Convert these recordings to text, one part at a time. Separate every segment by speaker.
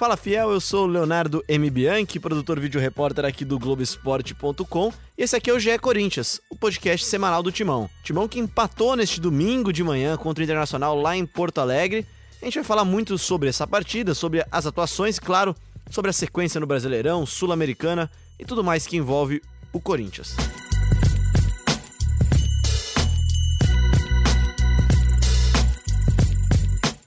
Speaker 1: Fala Fiel, eu sou o Leonardo M. Bianchi, produtor vídeo repórter aqui do Globoesporte.com. E esse aqui é o GE Corinthians, o podcast semanal do Timão. Timão que empatou neste domingo de manhã contra o Internacional lá em Porto Alegre. A gente vai falar muito sobre essa partida, sobre as atuações, claro, sobre a sequência no Brasileirão, Sul-Americana e tudo mais que envolve o Corinthians.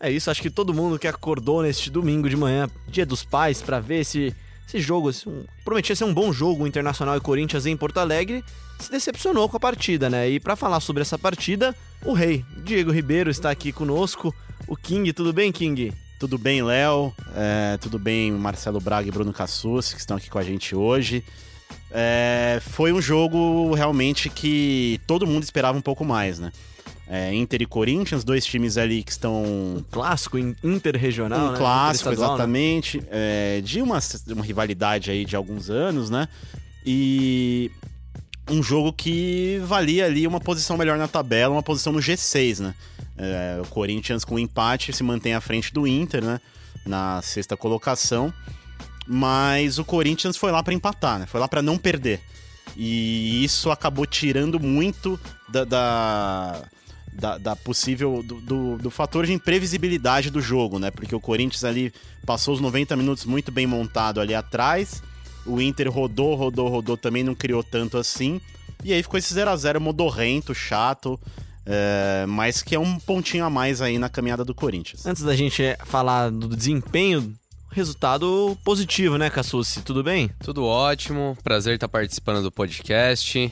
Speaker 1: É isso, acho que todo mundo que acordou neste domingo de manhã, dia dos pais, para ver esse, esse jogo, esse, um, prometia ser um bom jogo, Internacional e Corinthians em Porto Alegre, se decepcionou com a partida, né? E para falar sobre essa partida, o rei, Diego Ribeiro, está aqui conosco. O King, tudo bem, King?
Speaker 2: Tudo bem, Léo? É, tudo bem, Marcelo Braga e Bruno Cassus, que estão aqui com a gente hoje. É, foi um jogo realmente que todo mundo esperava um pouco mais, né? É, Inter e Corinthians, dois times ali que estão.
Speaker 1: Um clássico interregional,
Speaker 2: um
Speaker 1: né?
Speaker 2: clássico, exatamente. Né? É, de uma, uma rivalidade aí de alguns anos, né? E um jogo que valia ali uma posição melhor na tabela, uma posição no G6, né? É, o Corinthians com empate se mantém à frente do Inter, né? Na sexta colocação. Mas o Corinthians foi lá para empatar, né? Foi lá para não perder. E isso acabou tirando muito da, da da, da possível. Do, do, do, fator de imprevisibilidade do jogo, né? Porque o Corinthians ali passou os 90 minutos muito bem montado ali atrás. O Inter rodou, rodou, rodou, também não criou tanto assim. E aí ficou esse 0 a 0 modorrento, chato. É, mas que é um pontinho a mais aí na caminhada do Corinthians.
Speaker 1: Antes da gente falar do desempenho resultado positivo, né, Cassucci? Tudo bem?
Speaker 3: Tudo ótimo. Prazer estar participando do podcast.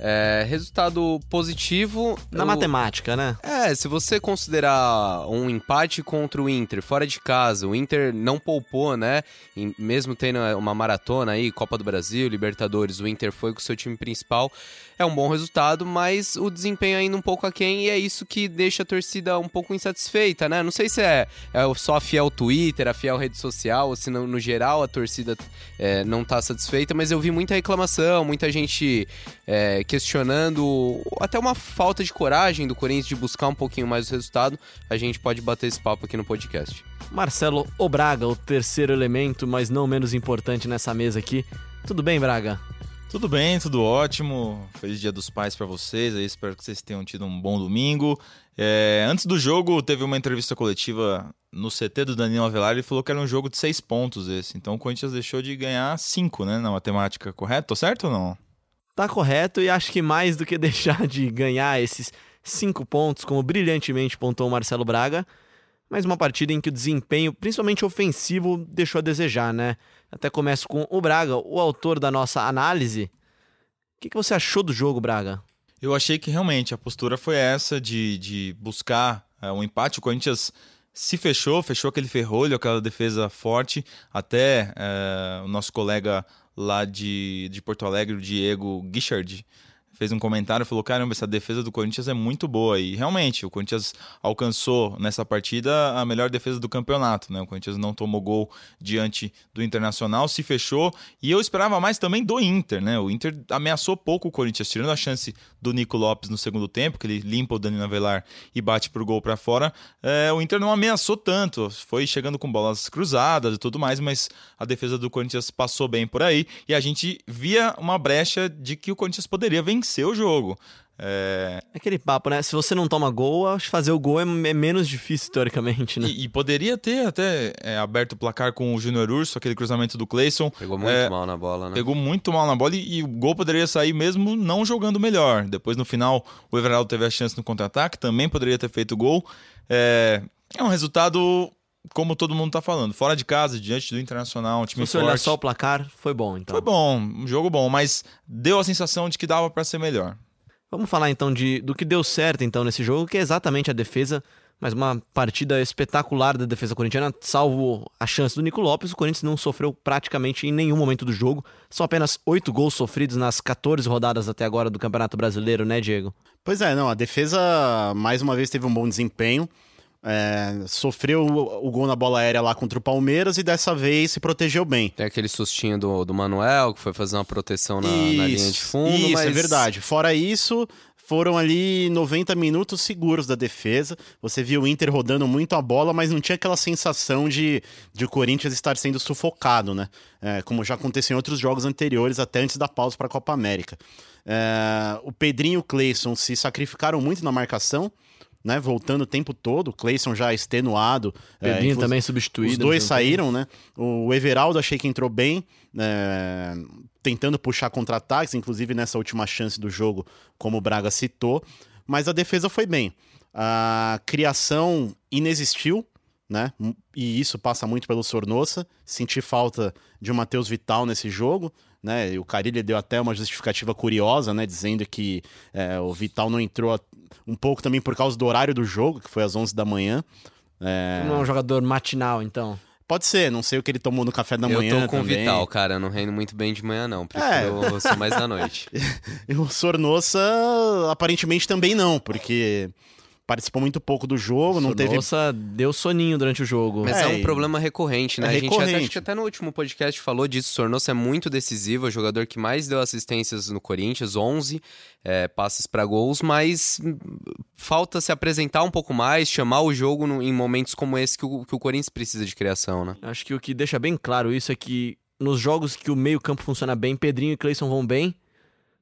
Speaker 3: É, resultado positivo.
Speaker 1: Na eu... matemática, né?
Speaker 3: É, se você considerar um empate contra o Inter fora de casa, o Inter não poupou, né? E mesmo tendo uma maratona aí, Copa do Brasil, Libertadores, o Inter foi com o seu time principal. É um bom resultado, mas o desempenho ainda um pouco aquém e é isso que deixa a torcida um pouco insatisfeita, né? Não sei se é, é só a fiel Twitter, a fiel rede social, ou se no, no geral a torcida é, não tá satisfeita, mas eu vi muita reclamação, muita gente é, questionando até uma falta de coragem do Corinthians de buscar um pouquinho mais o resultado, a gente pode bater esse papo aqui no podcast.
Speaker 1: Marcelo Obraga, o terceiro elemento, mas não menos importante nessa mesa aqui. Tudo bem, Braga?
Speaker 4: Tudo bem, tudo ótimo. Feliz Dia dos Pais para vocês. Aí espero que vocês tenham tido um bom domingo. É, antes do jogo, teve uma entrevista coletiva no CT do Danilo Avelar. Ele falou que era um jogo de seis pontos esse. Então o Corinthians deixou de ganhar cinco, né, na matemática. Correto? Tô certo ou não?
Speaker 1: Tá correto e acho que mais do que deixar de ganhar esses cinco pontos, como brilhantemente pontuou Marcelo Braga, mas uma partida em que o desempenho, principalmente ofensivo, deixou a desejar, né? Até começo com o Braga, o autor da nossa análise. O que, que você achou do jogo, Braga?
Speaker 4: Eu achei que realmente a postura foi essa de, de buscar é, um empate. O Corinthians se fechou, fechou aquele ferrolho, aquela defesa forte. Até é, o nosso colega lá de, de Porto Alegre, o Diego Guichard, fez um comentário e falou: caramba, essa defesa do Corinthians é muito boa. E realmente, o Corinthians alcançou nessa partida a melhor defesa do campeonato. Né? O Corinthians não tomou gol diante do Internacional, se fechou. E eu esperava mais também do Inter. Né? O Inter ameaçou pouco o Corinthians, tirando a chance do Nico Lopes no segundo tempo, que ele limpa o Danilo Avelar e bate pro gol para fora. É, o Inter não ameaçou tanto, foi chegando com bolas cruzadas e tudo mais, mas a defesa do Corinthians passou bem por aí. E a gente via uma brecha de que o Corinthians poderia vencer vencer o jogo.
Speaker 1: É... Aquele papo, né? Se você não toma gol, acho que fazer o gol é, é menos difícil, teoricamente, né?
Speaker 4: E, e poderia ter até é, aberto o placar com o Júnior Urso, aquele cruzamento do Clayson.
Speaker 3: Pegou muito é, mal na bola, né?
Speaker 4: Pegou muito mal na bola e, e, o gol poderia sair mesmo não jogando melhor. Depois, no final, o Everaldo teve a chance no contra-ataque, também poderia ter feito gol. É, é um resultado como todo mundo tá falando, fora de casa, diante do Internacional, um time
Speaker 1: Se
Speaker 4: você
Speaker 1: olhar só o placar, foi bom, então.
Speaker 4: Foi bom, um jogo bom, mas deu a sensação de que dava para ser melhor.
Speaker 1: Vamos falar então de, do que deu certo então nesse jogo, que é exatamente a defesa, mas uma partida espetacular da defesa corintiana, salvo a chance do Nico Lopes, o Corinthians não sofreu praticamente em nenhum momento do jogo, são apenas oito gols sofridos nas 14 rodadas até agora do Campeonato Brasileiro, né, Diego?
Speaker 2: Pois é, não, a defesa mais uma vez teve um bom desempenho, é, sofreu o, o, gol na bola aérea lá contra o Palmeiras e dessa vez se protegeu bem.
Speaker 3: Tem aquele sustinho do, do Manuel, que foi fazer uma proteção na, isso, na linha de fundo.
Speaker 2: Isso,
Speaker 3: é mas...
Speaker 2: é verdade. Fora isso, foram ali 90 minutos seguros da defesa. Você viu o Inter rodando muito a bola, mas não tinha aquela sensação de, de o Corinthians estar sendo sufocado, né? É, como já aconteceu em outros jogos anteriores, até antes da pausa para a Copa América. É, o Pedrinho e o Cleison se sacrificaram muito na marcação. Né, voltando o tempo todo, o Cleison já extenuado.
Speaker 1: Pedrinho
Speaker 2: é,
Speaker 1: também substituído.
Speaker 2: Os dois saíram, né? O Everaldo achei que entrou bem, é, tentando puxar contra-ataques, inclusive nessa última chance do jogo, como o Braga citou. Mas a defesa foi bem. A criação inexistiu, né? E isso passa muito pelo Sornossa. Senti falta de um Matheus Vital nesse jogo né? E o Carilli deu até uma justificativa curiosa, né? Dizendo que é, o Vital não entrou um pouco também por causa do horário do jogo, que foi às 11 da manhã.
Speaker 1: É... Não é um jogador matinal, então.
Speaker 2: Pode ser, não sei o que ele tomou no café da manhã.
Speaker 3: Eu tô com
Speaker 2: também.
Speaker 3: Vital, cara. Eu não rendo muito bem de manhã, não. Prefiro é. ser mais da noite.
Speaker 2: e o Sornossa, aparentemente também não, porque participou muito pouco do jogo, não teve.
Speaker 1: Nossa, deu soninho durante o jogo.
Speaker 3: Mas é, é um problema recorrente, né?
Speaker 2: É
Speaker 3: a gente
Speaker 2: recorrente.
Speaker 3: até, acho que até no último podcast falou disso. Sornosa é muito decisivo, é o jogador que mais deu assistências no Corinthians, 11 é, passes para gols, mas falta se apresentar um pouco mais, chamar o jogo no, em momentos como esse que o, que o Corinthians precisa de criação, né?
Speaker 1: Acho que o que deixa bem claro isso é que nos jogos que o meio-campo funciona bem, Pedrinho e Cleison vão bem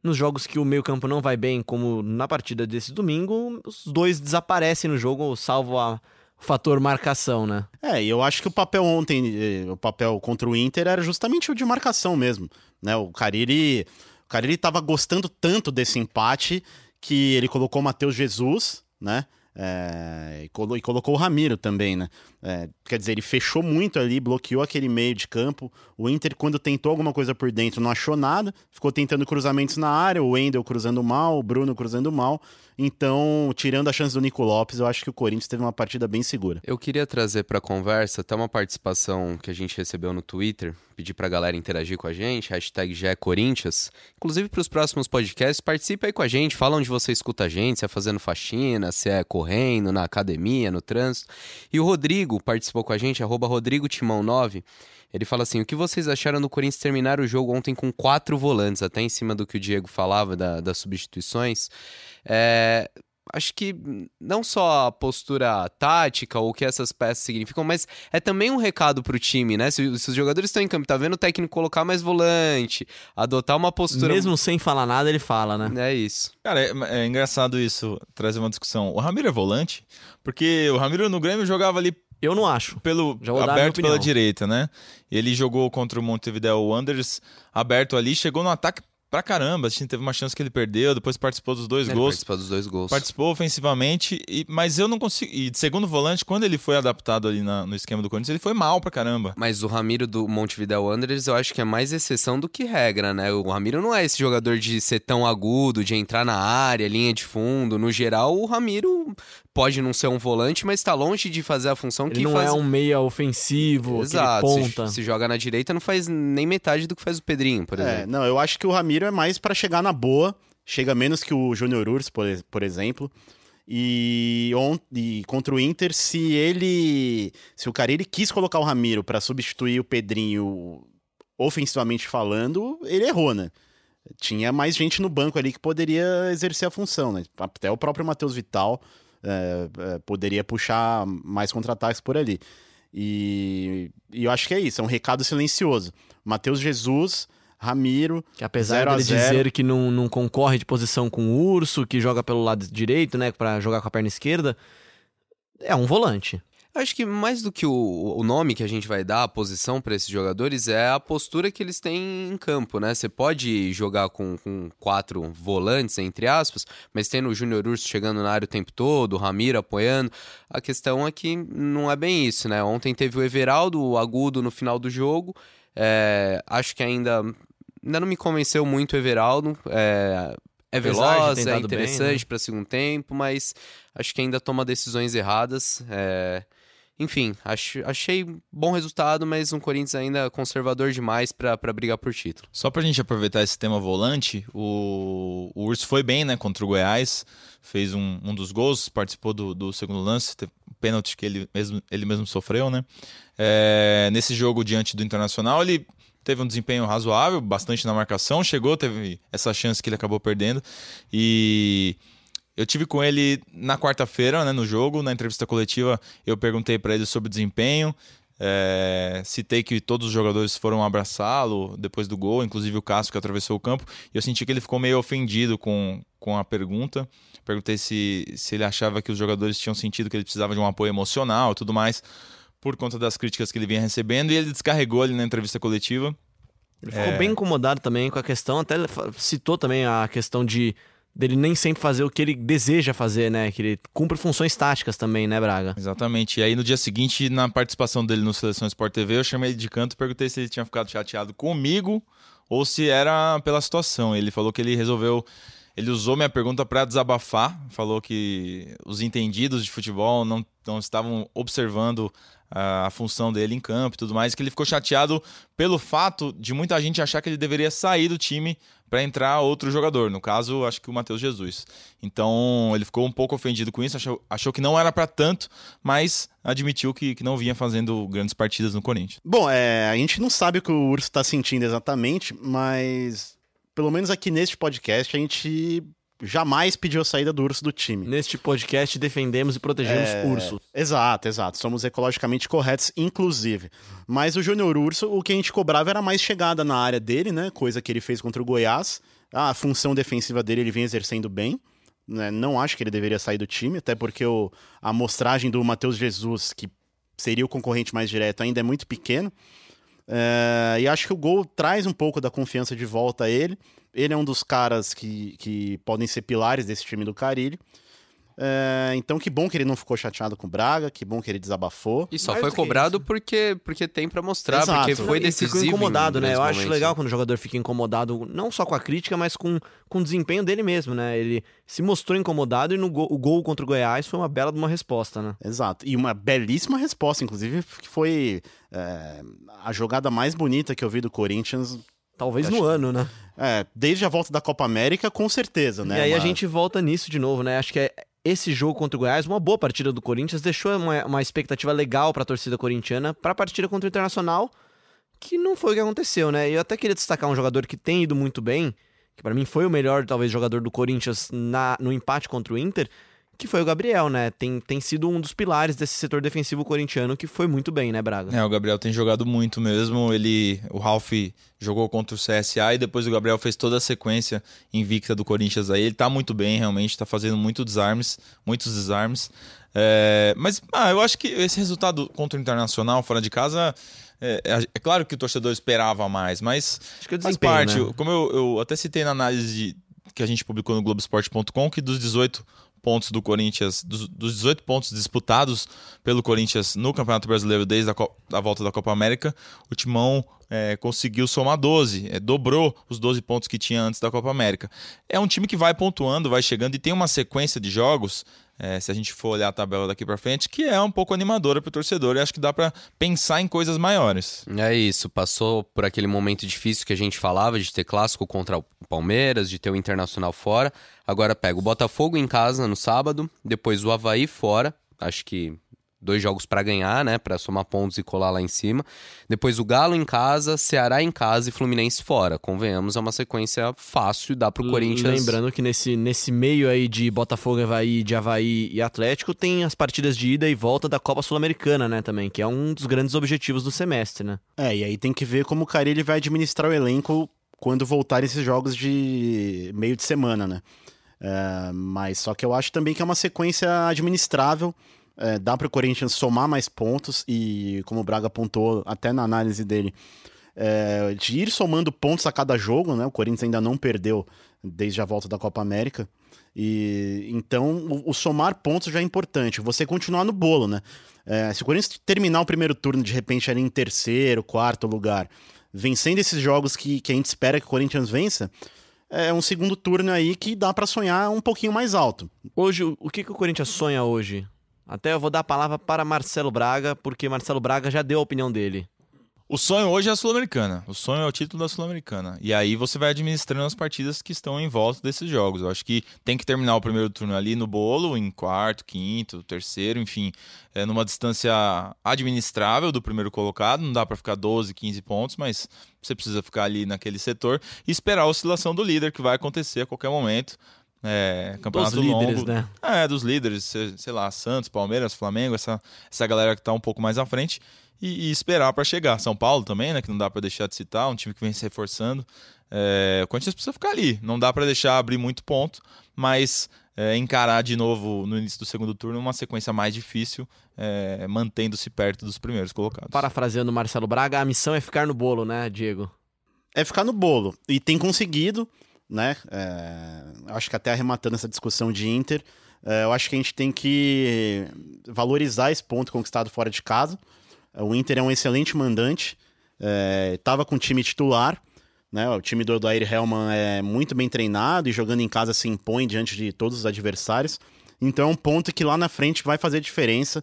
Speaker 1: nos jogos que o meio-campo não vai bem, como na partida desse domingo, os dois desaparecem no jogo, salvo a, fator marcação, né?
Speaker 2: É, e eu acho que o papel ontem, eh, o papel contra o Inter era justamente o de marcação mesmo, né? O Cariri, o Cariri tava gostando tanto desse empate que ele colocou o Matheus Jesus, né? É, e, colo e, colocou o Ramiro também, né? É, quer dizer, ele fechou muito ali, bloqueou aquele meio de campo. O Inter, quando tentou alguma coisa por dentro, não achou nada. Ficou tentando cruzamentos na área, o Wendel cruzando mal, o Bruno cruzando mal. Então, tirando a chance do Nico Lopes, eu acho que o Corinthians teve uma partida bem segura.
Speaker 3: Eu queria trazer para conversa até uma participação que a gente recebeu no Twitter, pedir para a galera interagir com a gente, hashtag Corinthians. Inclusive para os próximos podcasts, participe aí com a gente, fala onde você escuta a gente, se é fazendo faxina, se é correndo, na academia, no trânsito. E o Rodrigo participou com a gente, arroba Rodrigo Timão 9. Ele fala assim: o que vocês acharam do Corinthians terminar o jogo ontem com quatro volantes, até em cima do que o Diego falava da, das substituições? É, acho que não só a postura tática ou o que essas peças significam, mas é também um recado pro time, né? Se, se os jogadores estão em campo, tá vendo o técnico colocar mais volante, adotar uma postura.
Speaker 1: Mesmo sem falar nada, ele fala, né?
Speaker 3: É isso.
Speaker 4: Cara, é, é engraçado isso, trazer uma discussão. O Ramiro é volante, porque o Ramiro no Grêmio jogava ali
Speaker 1: eu não acho.
Speaker 4: Pelo, aberto pela direita, né? Ele jogou contra o Montevideo Wanderers aberto ali, chegou no ataque pra caramba. A gente teve uma chance que ele perdeu, depois participou dos dois
Speaker 3: ele
Speaker 4: gols.
Speaker 3: Participou dos dois gols.
Speaker 4: Participou ofensivamente, e, mas eu não consigo. E de segundo volante, quando ele foi adaptado ali na, no esquema do Corinthians, ele foi mal pra caramba.
Speaker 3: Mas o Ramiro do Montevideo Wanderers, eu acho que é mais exceção do que regra, né? O Ramiro não é esse jogador de ser tão agudo, de entrar na área, linha de fundo. No geral, o Ramiro pode não ser um volante, mas está longe de fazer a função
Speaker 1: ele
Speaker 3: que
Speaker 1: não
Speaker 3: faz...
Speaker 1: é um meia ofensivo,
Speaker 3: Exato.
Speaker 1: ponta.
Speaker 3: Se, se, joga na direita, não faz nem metade do que faz o Pedrinho, por exemplo.
Speaker 2: É, não, eu acho que o Ramiro é mais para chegar na boa, chega menos que o Júnior Urs, por, por exemplo. E, on, e contra o Inter, se ele. Se o cara ele quis colocar o Ramiro para substituir o Pedrinho ofensivamente falando, ele errou, né? Tinha mais gente no banco ali que poderia exercer a função, né? Até o próprio Matheus Vital é, é, poderia puxar mais contra-ataques por ali. E, e, eu acho que é isso, é um recado silencioso. Matheus Jesus, Ramiro.
Speaker 1: Que apesar de dizer que não, não concorre de posição com o Urso, que joga pelo lado direito, né, para jogar com a perna esquerda, é um volante.
Speaker 3: Acho que mais do que o, o nome que a gente vai dar, a posição para esses jogadores, é a postura que eles têm em campo, né? Você pode jogar com, com quatro volantes, entre aspas, mas tendo o Júnior Urso chegando na área o tempo todo, o Ramiro apoiando. A questão é que não é bem isso, né? Ontem teve o Everaldo, o agudo no final do jogo. É, acho que ainda, ainda não me convenceu muito o Everaldo. É, é veloz, é interessante né? para segundo tempo, mas acho que ainda toma decisões erradas. É... Enfim, acho, achei bom resultado, mas um Corinthians ainda conservador demais para brigar por título.
Speaker 4: Só pra gente aproveitar esse tema volante, o, o Urso foi bem, né, contra o Goiás, fez um, um dos gols, participou do, do segundo lance, pênalti que ele mesmo, ele mesmo sofreu, né. É, nesse jogo diante do Internacional, ele teve um desempenho razoável, bastante na marcação, chegou, teve essa chance que ele acabou perdendo e eu tive com ele na quarta-feira, né, no jogo, na entrevista coletiva, eu perguntei para ele sobre desempenho. É, citei que todos os jogadores foram abraçá-lo depois do gol, inclusive o Cássio que atravessou o campo. E eu senti que ele ficou meio ofendido com, com a pergunta. Perguntei se, se ele achava que os jogadores tinham sentido que ele precisava de um apoio emocional e tudo mais, por conta das críticas que ele vinha recebendo. E ele descarregou ali na entrevista coletiva.
Speaker 1: Ele ficou é... bem incomodado também com a questão, até citou também a questão de dele nem sempre fazer o que ele deseja fazer, né? Que ele cumpre funções táticas também, né, Braga?
Speaker 4: Exatamente. E aí no dia seguinte, na participação dele no Seleção Sport TV, eu chamei ele de canto e perguntei se ele tinha ficado chateado comigo ou se era pela situação. Ele falou que ele resolveu ele usou minha pergunta para desabafar, falou que os entendidos de futebol não, não estavam observando a, a função dele em campo e tudo mais, que ele ficou chateado pelo fato de muita gente achar que ele deveria sair do time para entrar outro jogador, no caso, acho que o Matheus Jesus. Então, ele ficou um pouco ofendido com isso, achou, achou que não era para tanto, mas admitiu que, que não vinha fazendo grandes partidas no Corinthians.
Speaker 2: Bom, é, a gente não sabe o que o Urso está sentindo exatamente, mas pelo menos aqui neste podcast a gente jamais pediu a saída do urso do time.
Speaker 1: Neste podcast defendemos e protegemos é... urso.
Speaker 2: Exato, exato. Somos ecologicamente corretos, inclusive. Mas o Júnior Urso, o que a gente cobrava era mais chegada na área dele, né? Coisa que ele fez contra o Goiás. A função defensiva dele ele vem exercendo bem. Né? Não acho que ele deveria sair do time, até porque o, a amostragem do Matheus Jesus, que seria o concorrente mais direto, ainda é muito pequeno. É, e acho que o gol traz um pouco da confiança de volta a ele. Ele é um dos caras que, que podem ser pilares desse time do Carilho. É, então, que bom que ele não ficou chateado com o Braga, que bom que ele desabafou.
Speaker 3: E só Mais foi cobrado porque, porque tem para mostrar, Exato. porque foi decisivo.
Speaker 1: ficou incomodado, né? Eu acho legal quando o jogador fica incomodado, não só com a crítica, mas com, com o desempenho dele mesmo, né? Ele se mostrou incomodado e no gol, o gol contra o Goiás foi uma bela de uma resposta, né?
Speaker 2: Exato. E uma belíssima resposta, inclusive, que foi é, a jogada mais bonita que eu vi do Corinthians
Speaker 1: Talvez no ano, né?
Speaker 2: É, desde a volta da Copa América, com certeza, né?
Speaker 1: E aí a gente volta nisso de novo, né? Acho que é esse jogo contra o Goiás, uma boa partida do Corinthians, deixou uma, uma expectativa legal para a torcida corintiana para a partida contra o Internacional, que não foi o que aconteceu, né? Eu até queria destacar um jogador que tem ido muito bem, que para mim foi o melhor, talvez, jogador do Corinthians na, no empate contra o Inter, que foi o Gabriel, né? Tem, tem sido um dos pilares desse setor defensivo corintiano que foi muito bem, né, Braga?
Speaker 4: É, o Gabriel tem jogado muito mesmo. Ele, o Ralf jogou contra o CSA e depois o Gabriel fez toda a sequência invicta do Corinthians aí. Ele tá muito bem, realmente, tá fazendo muito desarmes, muitos desarmes. É, mas ah, eu acho que esse resultado contra o Internacional fora de casa. É, é, é claro que o torcedor esperava mais, mas acho que é faz parte. Né? Como eu, eu até citei na análise de, que a gente publicou no Globoesporte.com, que dos 18 pontos do Corinthians, dos, dos 18 pontos disputados pelo Corinthians no Campeonato Brasileiro desde a, a volta da Copa América, o Timão é, conseguiu somar 12, é, dobrou os 12 pontos que tinha antes da Copa América. É um time que vai pontuando, vai chegando e tem uma sequência de jogos é, se a gente for olhar a tabela daqui para frente, que é um pouco animadora para o torcedor e acho que dá para pensar em coisas maiores.
Speaker 3: É isso, passou por aquele momento difícil que a gente falava de ter clássico contra o Palmeiras, de ter o Internacional fora. Agora pega o Botafogo em casa no sábado, depois o Havaí fora, acho que dois jogos para ganhar, né, para somar pontos e colar lá em cima. Depois o Galo em casa, Ceará em casa e Fluminense fora. Convenhamos, é uma sequência fácil, dá pro Corinthians.
Speaker 1: Lembrando que nesse, nesse meio aí de Botafogo, Havaí, de Havaí e Atlético, tem as partidas de ida e volta da Copa Sul-Americana, né, também, que é um dos grandes objetivos do semestre, né?
Speaker 2: É, e aí tem que ver como o Carilli vai administrar o elenco quando voltar esses jogos de meio de semana, né? É, mas só que eu acho também que é uma sequência administrável é, dá para o Corinthians somar mais pontos e, como o Braga apontou até na análise dele, é, de ir somando pontos a cada jogo, né? O Corinthians ainda não perdeu desde a volta da Copa América. E então o, o somar pontos já é importante. Você continuar no bolo, né? É, se o Corinthians terminar o primeiro turno de repente ali em terceiro, quarto lugar, vencendo esses jogos que, que a gente espera que o Corinthians vença, é um segundo turno aí que dá para sonhar um pouquinho mais alto.
Speaker 1: Hoje, o que, que o Corinthians sonha hoje? Até eu vou dar a palavra para Marcelo Braga, porque Marcelo Braga já deu a opinião dele.
Speaker 4: O sonho hoje é a Sul-Americana. O sonho é o título da Sul-Americana. E aí você vai administrando as partidas que estão em volta desses jogos. Eu acho que tem que terminar o primeiro turno ali no bolo, em quarto, quinto, terceiro, enfim, é numa distância administrável do primeiro colocado. Não dá para ficar 12, 15 pontos, mas você precisa ficar ali naquele setor e esperar a oscilação do líder, que vai acontecer a qualquer momento. É, campeonato
Speaker 1: Dos líderes,
Speaker 4: longo.
Speaker 1: né?
Speaker 4: É, dos líderes, sei lá, Santos, Palmeiras, Flamengo, essa, essa galera que tá um pouco mais à frente e, e esperar para chegar. São Paulo também, né, que não dá para deixar de citar, um time que vem se reforçando. É, o Corinthians precisa ficar ali, não dá para deixar abrir muito ponto, mas é, encarar de novo no início do segundo turno uma sequência mais difícil, é, mantendo-se perto dos primeiros colocados.
Speaker 1: Parafraseando o Marcelo Braga, a missão é ficar no bolo, né, Diego?
Speaker 2: é ficar no bolo. E tem conseguido, né? É, acho que até arrematando essa discussão de Inter, é, eu acho que a gente tem que valorizar esse ponto conquistado fora de casa. O Inter é um excelente mandante, estava com o time titular, né? O time do Odair Hellman é muito bem treinado e jogando em casa se impõe diante de todos os adversários. Então é um ponto que lá na frente vai fazer diferença.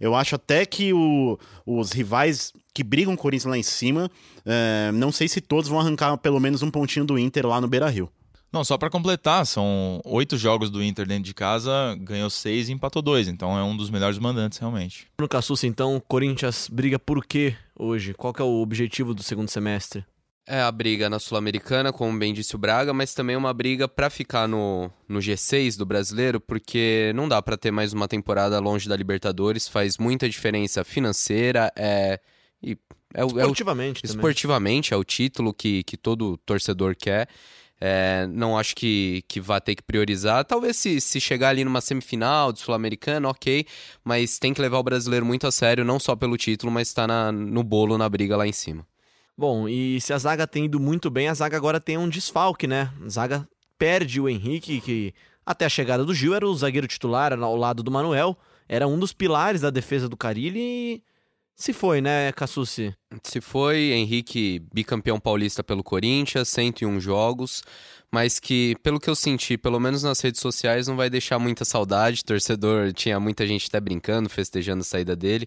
Speaker 2: Eu acho até que o- os rivais que brigam com o Corinthians lá em cima, é, não sei se todos vão arrancar pelo menos um pontinho do Inter lá no Beira Rio.
Speaker 4: Não, só para completar, são oito jogos do Inter dentro de casa, ganhou seis e empatou dois, então é um dos melhores mandantes realmente.
Speaker 1: No Cassucci, então, o Corinthians briga por quê hoje? Qual que é o objetivo do segundo semestre?
Speaker 3: É a briga na Sul-Americana, como bem disse o Braga, mas também uma briga pra ficar no, no G6 do brasileiro, porque não dá pra ter mais uma temporada longe da Libertadores, faz muita diferença financeira, é, e é, o- é o
Speaker 1: Esportivamente.
Speaker 3: Esportivamente, é o título que, que todo torcedor quer. É, não acho que, que vá ter que priorizar. Talvez se, se chegar ali numa semifinal de Sul-Americana, ok. Mas tem que levar o brasileiro muito a sério, não só pelo título, mas estar na, no bolo, na briga lá em cima.
Speaker 1: Bom, e se a zaga tem ido muito bem, a zaga agora tem um desfalque, né? A zaga perde o Henrique, que até a chegada do Gil era o zagueiro titular ao lado do Manuel, era um dos pilares da defesa do Carilli e se foi, né, Cassucci?
Speaker 3: Se foi, Henrique bicampeão paulista pelo Corinthians, 101 jogos, mas que, pelo que eu senti, pelo menos nas redes sociais, não vai deixar muita saudade. Torcedor, tinha muita gente até brincando, festejando a saída dele.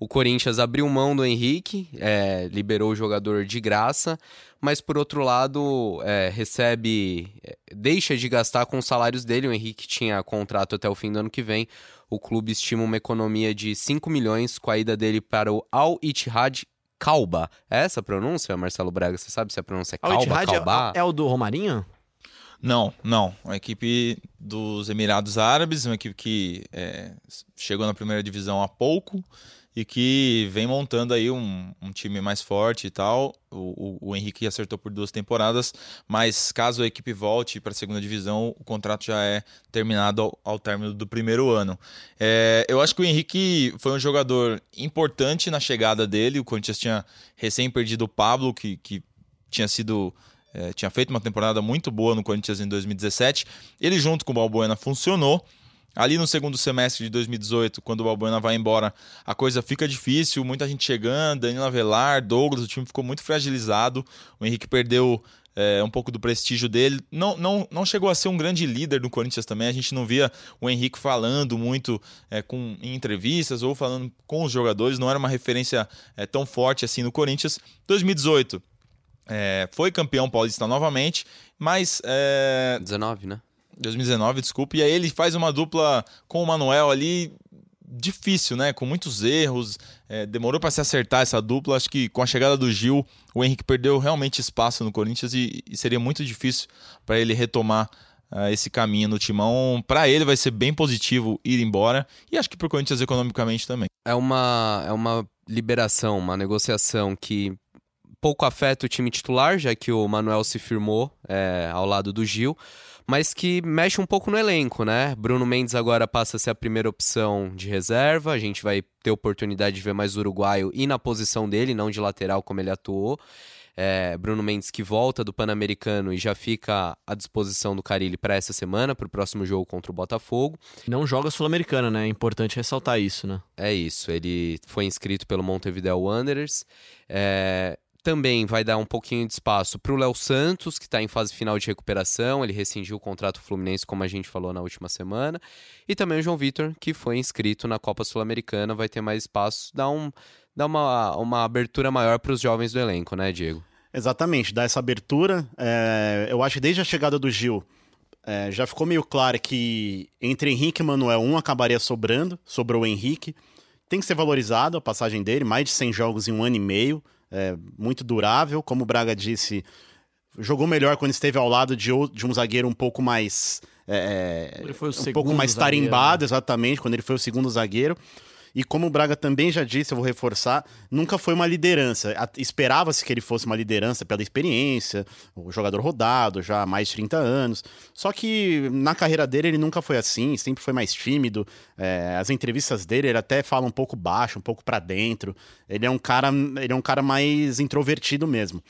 Speaker 3: O Corinthians abriu mão do Henrique, é, liberou o jogador de graça, mas por outro lado, é, recebe. é, deixa de gastar com os salários dele. O Henrique tinha contrato até o fim do ano que vem. O clube estima uma economia de 5 milhões com a ida dele para o Al Ittihad Calba. É essa a pronúncia, Marcelo Braga? Você sabe se a pronúncia é
Speaker 1: Al
Speaker 3: Calba,
Speaker 1: Ittihad
Speaker 3: Calba?
Speaker 1: é, é o do Romarinho?
Speaker 4: Não, não. A equipe dos Emirados Árabes, uma equipe que é, chegou na primeira divisão há pouco e que vem montando aí um, um time mais forte e tal. O, o, o Henrique acertou por duas temporadas, mas caso a equipe volte para a segunda divisão, o contrato já é terminado ao, ao término do primeiro ano. É, eu acho que o Henrique foi um jogador importante na chegada dele. O Corinthians tinha recém perdido o Pablo, que, que tinha sido é, tinha feito uma temporada muito boa no Corinthians em 2017. Ele, junto com o Balbuena, funcionou. Ali no segundo semestre de 2018, quando o Balbuena vai embora, a coisa fica difícil, muita gente chegando, Danilo Avelar, Douglas, o time ficou muito fragilizado. O Henrique perdeu é, um pouco do prestígio dele. Não, não, não chegou a ser um grande líder no Corinthians também. A gente não via o Henrique falando muito é, com, em entrevistas ou falando com os jogadores. Não era uma referência é, tão forte assim no Corinthians. 2018, é, foi campeão paulista novamente, mas é,
Speaker 3: 19, né?
Speaker 4: 2019, desculpe, e aí ele faz uma dupla com o Manuel ali difícil, né? Com muitos erros, é, demorou para se acertar essa dupla. Acho que com a chegada do Gil, o Henrique perdeu realmente espaço no Corinthians e, e seria muito difícil para ele retomar ah, esse caminho no timão. Para ele vai ser bem positivo ir embora e acho que para o Corinthians economicamente também.
Speaker 3: É uma, é uma liberação, uma negociação que pouco afeta o time titular, já que o Manuel se firmou é, ao lado do Gil, mas que mexe um pouco no elenco, né? Bruno Mendes agora passa a ser a primeira opção de reserva, a gente vai ter oportunidade de ver mais o uruguaio e na posição dele, não de lateral como ele atuou. É, Bruno Mendes que volta do Pan-Americano e já fica à disposição do Carilli para essa semana, para o próximo jogo contra o Botafogo.
Speaker 1: Não joga Sul-Americana, né? É importante ressaltar isso, né?
Speaker 3: É isso, ele foi inscrito pelo Montevideo Wanderers. É, também vai dar um pouquinho de espaço para o Léo Santos, que está em fase final de recuperação. Ele rescindiu o contrato Fluminense, como a gente falou na última semana. E também o João Vitor, que foi inscrito na Copa Sul-Americana, vai ter mais espaço, dá, um, dá uma, uma abertura maior para os jovens do elenco, né, Diego?
Speaker 2: Exatamente, dá essa abertura. É, eu acho que desde a chegada do Gil é, já ficou meio claro que entre Henrique e Manuel, um acabaria sobrando, sobrou o Henrique. Tem que ser valorizado a passagem dele, mais de 100 jogos em um ano e meio, é, muito durável. Como o Braga disse, jogou melhor quando esteve ao lado de, de um zagueiro um pouco mais é,
Speaker 1: o
Speaker 2: um pouco mais
Speaker 1: zagueiro,
Speaker 2: tarimbado, exatamente, quando ele foi o segundo zagueiro. E como o Braga também já disse, eu vou reforçar, nunca foi uma liderança. Esperava-se que ele fosse uma liderança pela experiência, o jogador rodado, já há mais de 30 anos. Só que na carreira dele ele nunca foi assim, sempre foi mais tímido. É, as entrevistas dele ele até fala um pouco baixo, um pouco pra dentro. Ele é um cara, ele é um cara mais introvertido mesmo.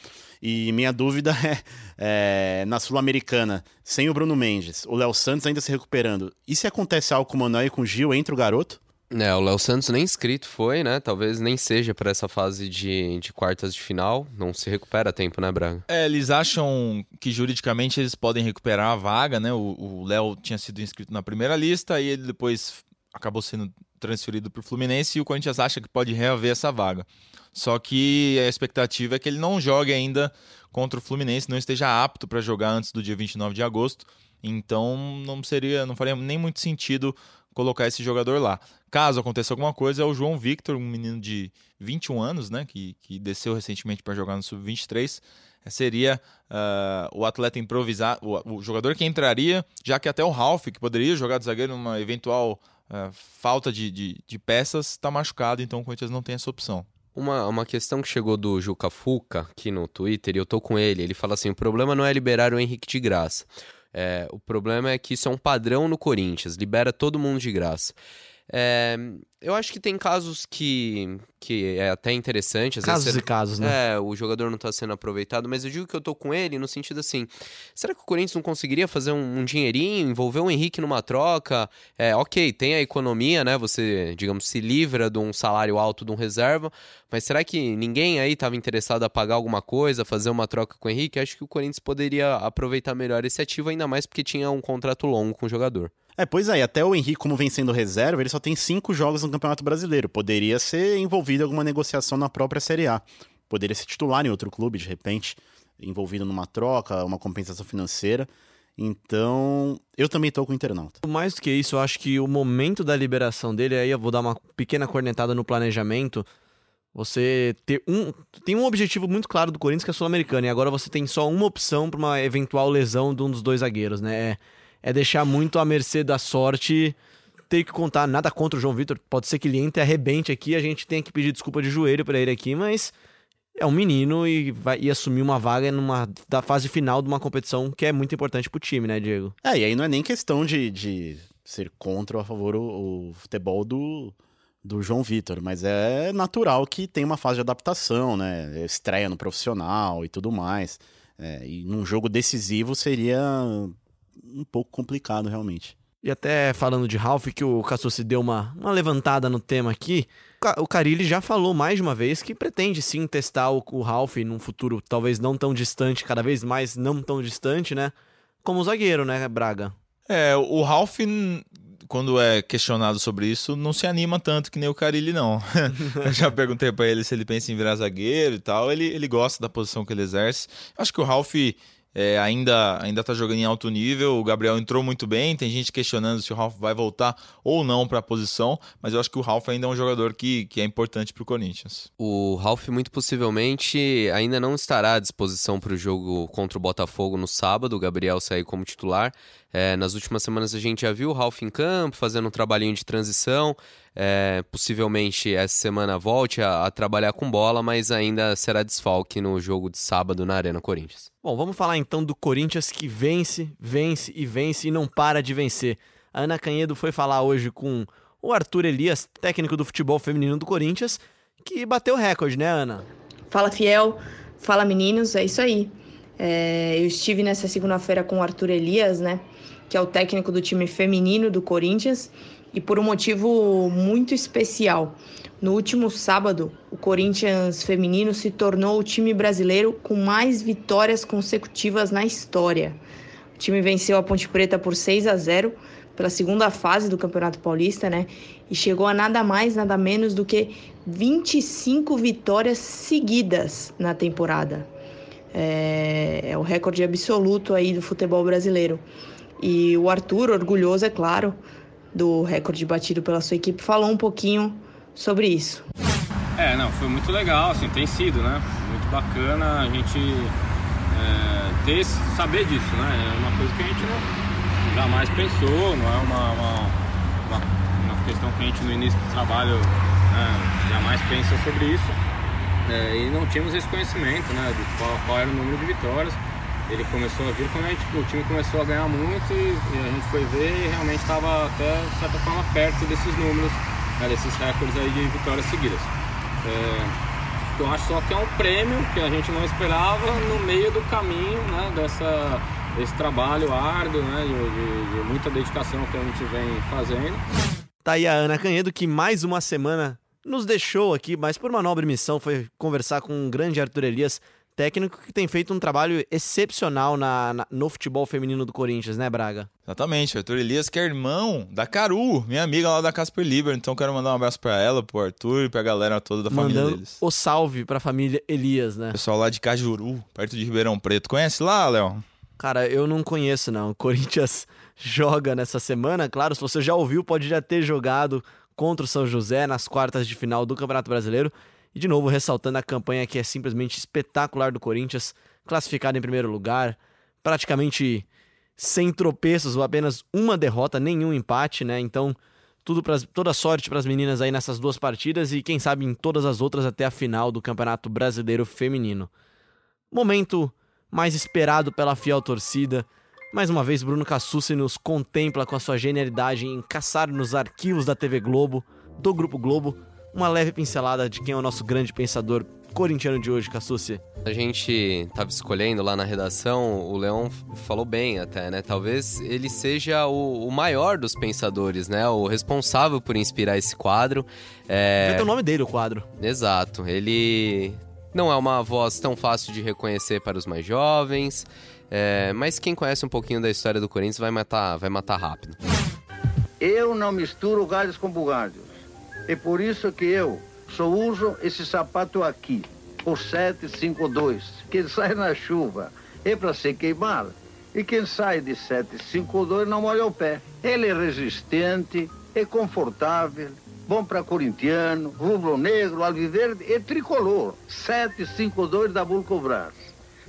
Speaker 2: E minha dúvida é, é, na Sul-Americana, sem o Bruno Mendes, o Léo Santos ainda se recuperando. E se acontece algo com o Manuel e com o Gil, entra o garoto?
Speaker 3: É, o Léo Santos nem inscrito foi, né? Talvez nem seja para essa fase de, de quartas de final. Não se recupera a tempo, né, Braga?
Speaker 4: É, eles acham que juridicamente eles podem recuperar a vaga, né? O Léo tinha sido inscrito na primeira lista e ele depois acabou sendo transferido para o Fluminense e o Corinthians acha que pode reaver essa vaga. Só que a expectativa é que ele não jogue ainda contra o Fluminense, não esteja apto para jogar antes do dia 29 de agosto. Então não seria, não faria nem muito sentido colocar esse jogador lá. Caso aconteça alguma coisa, é o João Victor, um menino de 21 anos, né, que, que desceu recentemente para jogar no Sub-23. É, Seria ah, o atleta improvisar, o, o jogador que entraria, já que até o Ralph, que poderia jogar de zagueiro numa eventual ah, falta de, de, de peças, está machucado, então o Corinthians não tem essa opção.
Speaker 3: Uma, uma questão que chegou do Juca Fuca aqui no Twitter, e eu tô com ele, ele fala assim: o problema não é liberar o Henrique de graça. É, o problema é que isso é um padrão no Corinthians, libera todo mundo de graça. É, eu acho que tem casos que, que é até interessante. Às
Speaker 1: Casos
Speaker 3: vezes
Speaker 1: e casos, né?
Speaker 3: É, o jogador não tá sendo aproveitado, mas eu digo que eu tô com ele no sentido assim: será que o Corinthians não conseguiria fazer um, um dinheirinho, envolver o Henrique numa troca? É, ok, tem a economia, né? Você, digamos, se livra de um salário alto de um reserva, mas será que ninguém aí estava interessado a pagar alguma coisa, fazer uma troca com o Henrique? Acho que o Corinthians poderia aproveitar melhor esse ativo, ainda mais porque tinha um contrato longo com o jogador.
Speaker 2: É, pois é, e até o Henrique, como vem sendo reserva, ele só tem cinco jogos no Campeonato Brasileiro. Poderia ser envolvido em alguma negociação na própria Série A. Poderia ser titular em outro clube, de repente, envolvido numa troca, uma compensação financeira. Então, eu também tô com o internauta.
Speaker 1: Mais do que isso, eu acho que o momento da liberação dele, aí eu vou dar uma pequena cornetada no planejamento. Você ter um. Tem um objetivo muito claro do Corinthians que é Sul-Americano, e agora você tem só uma opção para uma eventual lesão de um dos dois zagueiros, né? É, é deixar muito à mercê da sorte. Ter que contar nada contra o João Vitor. Pode ser que ele entre e arrebente aqui, a gente tenha que pedir desculpa de joelho para ele aqui, mas é um menino e vai e assumir uma vaga numa da fase final de uma competição que é muito importante pro time, né, Diego?
Speaker 2: É, e aí não é nem questão de, de ser contra ou a favor o, o futebol do, do João Vitor, mas é natural que tem uma fase de adaptação, né? Estreia no profissional e tudo mais. É, e num jogo decisivo seria um pouco complicado, realmente.
Speaker 1: E até falando de Ralph, que o Cassucci deu uma, uma levantada no tema aqui, o Ca- o Carilli já falou mais de uma vez que pretende sim testar o, o Ralph num futuro talvez não tão distante, cada vez mais não tão distante, né? Como zagueiro, né, Braga?
Speaker 4: É, o Ralph, quando é questionado sobre isso, não se anima tanto que nem o Carilli, não. Eu já perguntei pra ele se ele pensa em virar zagueiro e tal. Ele, ele gosta da posição que ele exerce. Acho que o Ralph é, ainda, ainda tá jogando em alto nível. O Gabriel entrou muito bem. Tem gente questionando se o Ralph vai voltar ou não pra posição. Mas eu acho que o Ralph ainda é um jogador que, que é importante pro Corinthians.
Speaker 3: O Ralph, muito possivelmente, ainda não estará à disposição para o jogo contra o Botafogo no sábado. O Gabriel sair como titular. É, nas últimas semanas a gente já viu o Ralph em campo, fazendo um trabalhinho de transição. É, possivelmente essa semana volte a, a trabalhar com bola, mas ainda será desfalque no jogo de sábado na Arena Corinthians.
Speaker 1: Bom, vamos falar então do Corinthians que vence, vence e vence e não para de vencer. A Ana Canhedo foi falar hoje com o Arthur Elias, técnico do futebol feminino do Corinthians, que bateu recorde, né, Ana?
Speaker 5: Fala Fiel, fala meninos, é isso aí. É, eu estive nessa segunda-feira com o Arthur Elias, né, que é o técnico do time feminino do Corinthians, e por um motivo muito especial. No último sábado, o Corinthians feminino se tornou o time brasileiro com mais vitórias consecutivas na história. O time venceu a Ponte Preta por 6 a 0 pela segunda fase do Campeonato Paulista, né? E chegou a nada mais, nada menos do que 25 vitórias seguidas na temporada. É, é o recorde absoluto aí do futebol brasileiro. E o Arthur, orgulhoso, é claro, do recorde batido pela sua equipe, falou um pouquinho sobre isso.
Speaker 6: É, não, foi muito legal, assim, tem sido, né? Muito bacana a gente é, ter saber disso, né? É uma coisa que a gente não, jamais pensou, não é uma, uma, uma, uma questão que a gente no início do trabalho né, jamais pensa sobre isso. É, e não tínhamos esse conhecimento né, de qual, qual, era o número de vitórias. Ele começou a vir quando a gente, o time começou a ganhar muito e, e a gente foi ver e realmente estava até, de certa forma, perto desses números, né, desses recordes aí de vitórias seguidas. É, então acho só que é um prêmio que a gente não esperava no meio do caminho né, dessa, desse trabalho árduo, né, de, de, de muita dedicação que a gente vem fazendo.
Speaker 1: Tá aí a Ana Canhedo, que mais uma semana nos deixou aqui, mas por uma nobre missão, foi conversar com um grande Arthur Elias, técnico que tem feito um trabalho excepcional na, na, no futebol feminino do Corinthians, né, Braga?
Speaker 4: Exatamente, Arthur Elias, que é irmão da Caru, minha amiga lá da Casper Liber. Então quero mandar um abraço para ela, pro Arthur e pra galera toda da
Speaker 1: Mandando
Speaker 4: família deles.
Speaker 1: O salve pra família Elias, né?
Speaker 4: Pessoal lá de Cajuru, perto de Ribeirão Preto. Conhece lá, Léo?
Speaker 1: Cara, eu não conheço, não. O Corinthians joga nessa semana, claro, se você já ouviu, pode já ter jogado contra o São José nas quartas de final do Campeonato Brasileiro. E de novo, ressaltando a campanha que é simplesmente espetacular do Corinthians, classificado em primeiro lugar, praticamente sem tropeços ou apenas uma derrota, nenhum empate, né? Então, tudo pra, toda sorte para as meninas aí nessas duas partidas e quem sabe em todas as outras até a final do Campeonato Brasileiro Feminino. Momento mais esperado pela fiel torcida. Mais uma vez, Bruno Cassucci nos contempla com a sua genialidade em caçar nos arquivos da TV Globo, do Grupo Globo, uma leve pincelada de quem é o nosso grande pensador corintiano de hoje, Cassucci.
Speaker 3: A gente tava escolhendo lá na redação, o Leão falou bem até, né? Talvez ele seja o, o maior dos pensadores, né? O responsável por inspirar esse quadro.
Speaker 1: É... Tem o nome dele, o quadro.
Speaker 3: Exato. Ele não é uma voz tão fácil de reconhecer para os mais jovens, é... mas quem conhece um pouquinho da história do Corinthians vai matar, vai matar rápido.
Speaker 7: Eu não misturo galhos com bugalhos. É por isso que eu só uso esse sapato aqui, o 752, que sai na chuva. É para se queimar. E quem sai de 752 não molha o pé. Ele é resistente, é confortável, bom para corintiano, rubro-negro, alviverde e tricolor. 752 da Vulcobras.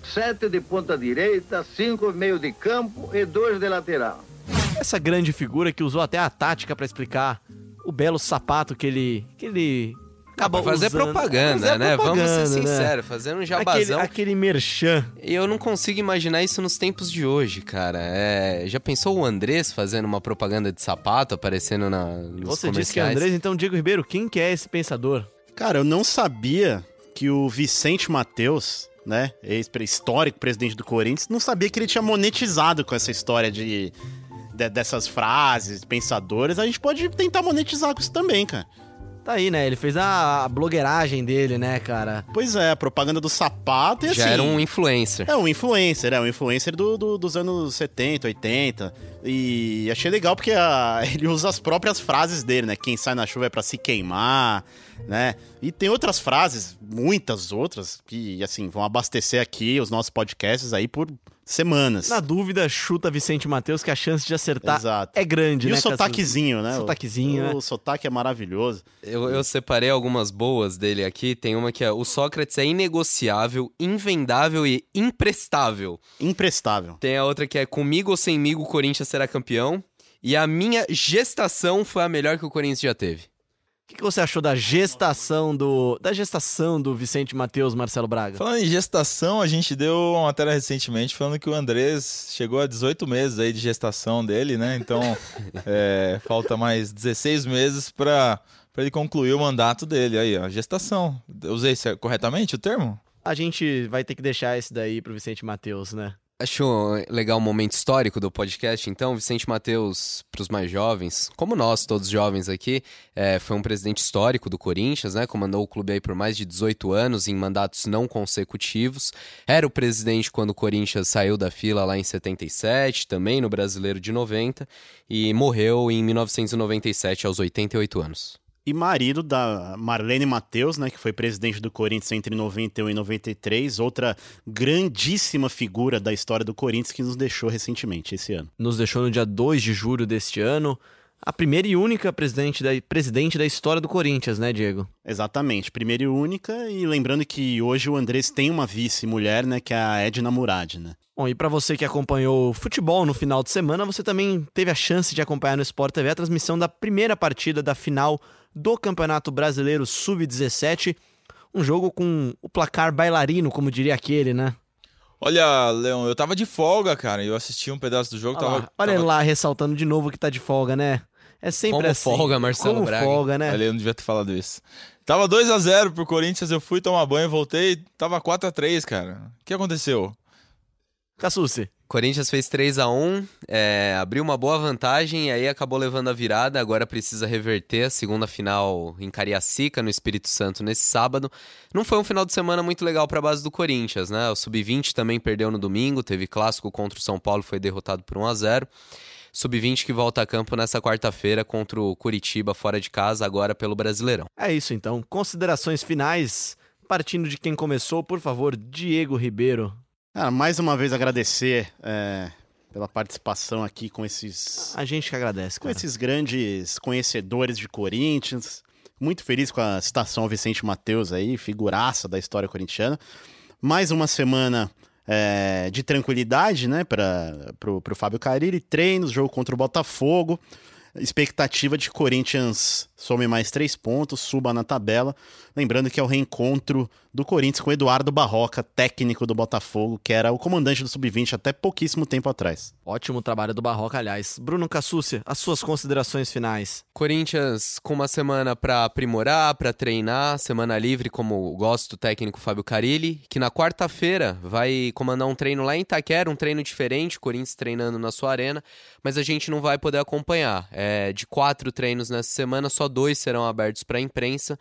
Speaker 7: Sete de ponta direita, cinco meio de campo e dois de lateral.
Speaker 1: Essa grande figura que usou até a tática para explicar o belo sapato que ele que ele acabou
Speaker 3: fazer
Speaker 1: usando.
Speaker 3: propaganda,
Speaker 1: Fazer
Speaker 3: né? Vamos ser
Speaker 1: propaganda, né?
Speaker 3: sinceros, fazendo um
Speaker 1: Aquele,
Speaker 3: jabazão.
Speaker 1: aquele merchan.
Speaker 3: E eu não consigo imaginar isso nos tempos de hoje, cara. É, já pensou o Andrés fazendo uma propaganda de sapato aparecendo na, nos
Speaker 1: Você disse que é? Andrés, então Diego Ribeiro, quem que é esse pensador?
Speaker 2: Cara, eu não sabia que o Vicente Mateus, né, ex-histórico presidente do Corinthians, não sabia que ele tinha monetizado com essa história de, de- dessas frases pensadoras. A gente pode tentar monetizar com isso também, cara.
Speaker 1: Tá aí, né? Ele fez a, a blogueiragem dele, né, cara?
Speaker 2: Pois é, a propaganda do sapato e
Speaker 3: Já
Speaker 2: assim...
Speaker 3: era um influencer.
Speaker 2: É um influencer, é um influencer do, do- dos anos 70, 80. E achei legal porque a- ele usa as próprias frases dele, né? Quem sai na chuva é pra se queimar, né? E tem outras frases, muitas outras, que, assim, vão abastecer aqui os nossos podcasts aí por semanas.
Speaker 1: Na dúvida, chuta Vicente Matheus, que a chance de acertar
Speaker 2: Exato.
Speaker 1: é grande,
Speaker 2: E
Speaker 1: né?
Speaker 2: o sotaquezinho, né?
Speaker 1: Sotaquezinho,
Speaker 2: o,
Speaker 1: né?
Speaker 2: O sotaque é maravilhoso.
Speaker 3: Eu, eu separei algumas boas dele aqui. Tem uma que é: o Sócrates é inegociável, invendável e imprestável.
Speaker 2: Imprestável.
Speaker 3: Tem a outra que é: comigo ou semigo o Corinthians será campeão. E a minha gestação foi a melhor que o Corinthians já teve.
Speaker 1: O que, você achou da gestação do. Da gestação do Vicente Matheus, Marcelo Braga?
Speaker 4: Falando em gestação, a gente deu uma matéria recentemente falando que o Andrés chegou a 18 meses aí de gestação dele, né? Então, é, falta mais 16 meses para ele concluir o mandato dele. Aí, ó, gestação. Usei corretamente o termo?
Speaker 1: A gente vai ter que deixar esse daí pro Vicente Matheus, né?
Speaker 3: Achou legal o momento histórico do podcast, então, Vicente Mateus, para os mais jovens, como nós, todos jovens aqui, é, foi um presidente histórico do Corinthians, né? Comandou o clube aí por mais de 18 anos em mandatos não consecutivos. Era o presidente quando o Corinthians saiu da fila lá em 77, também no Brasileiro de 90, e morreu em 1997, aos 88 anos.
Speaker 2: E marido da Marlene Matheus, né, que foi presidente do Corinthians entre 91 e 93, outra grandíssima figura da história do Corinthians que nos deixou recentemente esse ano.
Speaker 1: Nos deixou no dia 2 de julho deste ano. A primeira e única presidente da, presidente da história do Corinthians, né, Diego?
Speaker 2: Exatamente, primeira e única, e lembrando que hoje o Andrés tem uma vice-mulher, né, que é a Edna Murad, né?
Speaker 1: Bom, e para você que acompanhou futebol no final de semana, você também teve a chance de acompanhar no Sport TV a transmissão da primeira partida da final do Campeonato Brasileiro Sub-17. Um jogo com o placar bailarino, como diria aquele, né?
Speaker 4: Olha, Leão, eu tava de folga, cara. Eu assisti um pedaço do jogo.
Speaker 1: Olha,
Speaker 4: tava,
Speaker 1: lá, olha
Speaker 4: tava...
Speaker 1: lá, ressaltando de novo que tá de folga, né? É sempre
Speaker 3: Como
Speaker 1: assim.
Speaker 3: folga, Marcelo
Speaker 1: Como
Speaker 3: Braga.
Speaker 1: folga, né?
Speaker 4: Olha, eu não devia ter falado isso. Tava 2 a 0 pro Corinthians, eu fui tomar banho, voltei, tava 4 a 3 cara. O que aconteceu?
Speaker 1: Cassucci.
Speaker 3: Corinthians fez 3 a 1 é, abriu uma boa vantagem e aí acabou levando a virada. Agora precisa reverter a segunda final em Cariacica, no Espírito Santo, nesse sábado. Não foi um final de semana muito legal para a base do Corinthians, né? O Sub-20 também perdeu no domingo, teve clássico contra o São Paulo, foi derrotado por 1 a 0 Sub-20 que volta a campo nessa quarta-feira contra o Curitiba fora de casa, agora pelo Brasileirão.
Speaker 1: É isso então. Considerações finais. Partindo de quem começou, por favor, Diego Ribeiro.
Speaker 2: Cara, mais uma vez agradecer é, pela participação aqui com esses,
Speaker 1: A gente que agradece,
Speaker 2: com
Speaker 1: cara.
Speaker 2: esses grandes conhecedores de Corinthians. Muito feliz com a citação ao Vicente Matheus aí, figuraça da história corintiana. Mais uma semana é, de tranquilidade, né, para pro, pro Fábio Carilli. Treinos, jogo contra o Botafogo. Expectativa de Corinthians some mais três pontos, suba na tabela. Lembrando que é o reencontro do Corinthians com o Eduardo Barroca, técnico do Botafogo, que era o comandante do Sub-20 até pouquíssimo tempo atrás.
Speaker 1: Ótimo trabalho do Barroca, aliás. Bruno Cassucci, as suas considerações finais.
Speaker 3: Corinthians com uma semana para aprimorar, para treinar, semana livre, como gosta o técnico Fábio Carilli, que na quarta-feira vai comandar um treino lá em Itaquera, um treino diferente, Corinthians treinando na sua arena, mas a gente não vai poder acompanhar. É, de quatro treinos nessa semana, só dois serão abertos para a imprensa.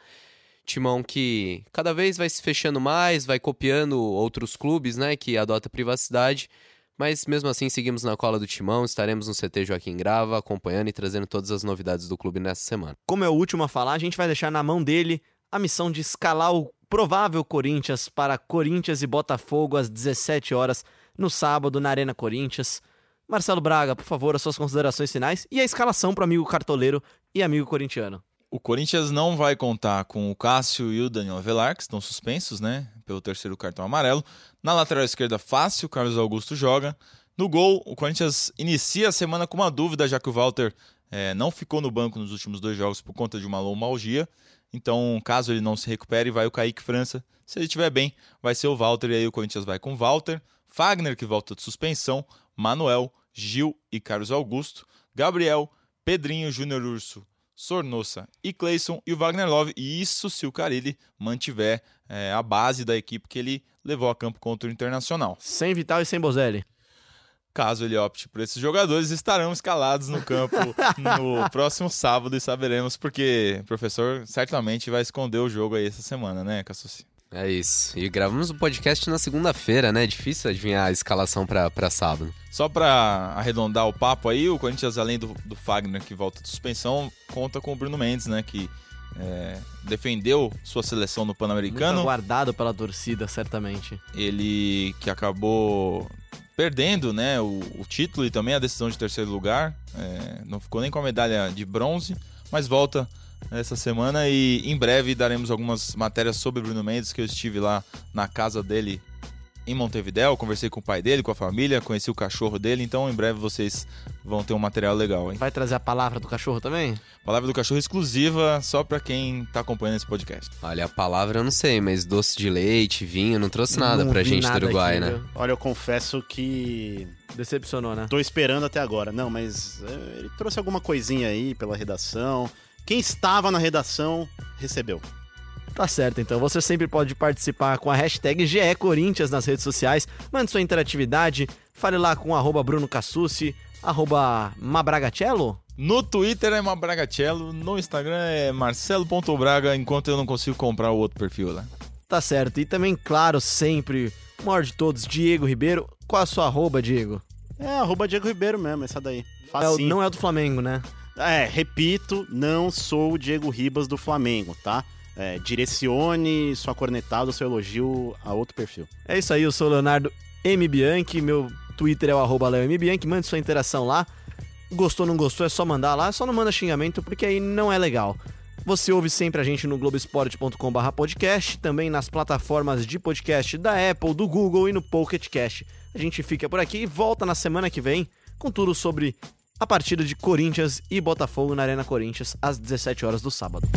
Speaker 3: Timão que cada vez vai se fechando mais, vai copiando outros clubes, né, que adota privacidade. Mas mesmo assim, seguimos na cola do Timão, estaremos no CT Joaquim Grava, acompanhando e trazendo todas as novidades do clube nessa semana.
Speaker 1: Como é o último a falar, a gente vai deixar na mão dele a missão de escalar o provável Corinthians para Corinthians e Botafogo às 17 horas no sábado na Arena Corinthians. Marcelo Braga, por favor, as suas considerações finais e a escalação para amigo cartoleiro e amigo corintiano.
Speaker 4: O Corinthians não vai contar com o Cássio e o Daniel Avelar, que estão suspensos, né? Pelo terceiro cartão amarelo. Na lateral esquerda, fácil, o Carlos Augusto joga. No gol, o Corinthians inicia a semana com uma dúvida, já que o Walter eh, não ficou no banco nos últimos dois jogos por conta de uma lombalgia. Então, caso ele não se recupere, vai o Kaique França. Se ele estiver bem, vai ser o Walter. E aí o Corinthians vai com Walter, Fagner, que volta de suspensão, Manuel, Gil e Carlos Augusto, Gabriel, Pedrinho, Júnior Urso, Sornossa e Cleison e o Wagner Love. E isso se o Carilli mantiver é, a base da equipe que ele levou a campo contra o Internacional.
Speaker 1: Sem Vital e sem Bozelli.
Speaker 4: Caso ele opte por esses jogadores, estarão escalados no campo no próximo sábado e saberemos porque o professor certamente vai esconder o jogo aí essa semana, né, Cassucci?
Speaker 3: É isso. E gravamos o podcast na segunda-feira, né? Difícil adivinhar a escalação pra, pra sábado.
Speaker 4: Só para arredondar o papo aí, o Corinthians, além do, do Fagner que volta de suspensão, conta com o Bruno Mendes, né? Que é, defendeu sua seleção no Pan-Americano.
Speaker 1: aguardado pela torcida, certamente.
Speaker 4: Ele que acabou perdendo né, o, o título e também a decisão de terceiro lugar. É, não ficou nem com a medalha de bronze, mas volta essa semana e em breve daremos algumas matérias sobre Bruno Mendes, que eu estive lá na casa dele em Montevidéu, conversei com o pai dele, com a família, conheci o cachorro dele, então em breve vocês vão ter um material legal, hein?
Speaker 1: Vai trazer a palavra do cachorro também?
Speaker 4: Palavra do cachorro exclusiva só pra quem tá acompanhando esse podcast.
Speaker 3: Olha, a palavra eu não sei, mas doce de leite, vinho, não trouxe nada
Speaker 1: Não
Speaker 3: pra gente
Speaker 1: nada
Speaker 3: do Uruguai,
Speaker 1: aqui,
Speaker 3: né?
Speaker 1: viu?
Speaker 2: Olha, eu confesso que
Speaker 1: Decepcionou, né?
Speaker 2: tô esperando até agora. Não, mas é, ele trouxe alguma coisinha aí pela redação. Quem estava na redação recebeu.
Speaker 1: Tá certo, então. Você sempre pode participar com a hashtag GE Corinthians nas redes sociais. Mande sua interatividade. Fale lá com arroba Bruno Cassucci, arroba Mabragacello.
Speaker 4: No Twitter é Mabragacello, no Instagram é marcelo.braga, enquanto eu não consigo comprar o outro perfil lá.
Speaker 1: Tá certo. E também, claro, sempre, o maior de todos, Diego Ribeiro. Qual a sua arroba, Diego?
Speaker 2: É, arroba Diego Ribeiro mesmo, essa daí.
Speaker 1: É não é o do Flamengo, né?
Speaker 2: É, repito, não sou o Diego Ribas do Flamengo, tá? É, direcione sua cornetada, seu elogio a outro perfil.
Speaker 1: É isso aí, eu sou o Leonardo M. Bianchi, meu Twitter é o arroba. Bianchi, mande sua interação lá. Gostou, não gostou, é só mandar lá, só não manda xingamento, porque aí não é legal. Você ouve sempre a gente no globesport.com.br podcast, também nas plataformas de podcast da Apple, do Google e no Pocket Cast. A gente fica por aqui e volta na semana que vem com tudo sobre a partida de Corinthians e Botafogo na Arena Corinthians às 17 horas do sábado.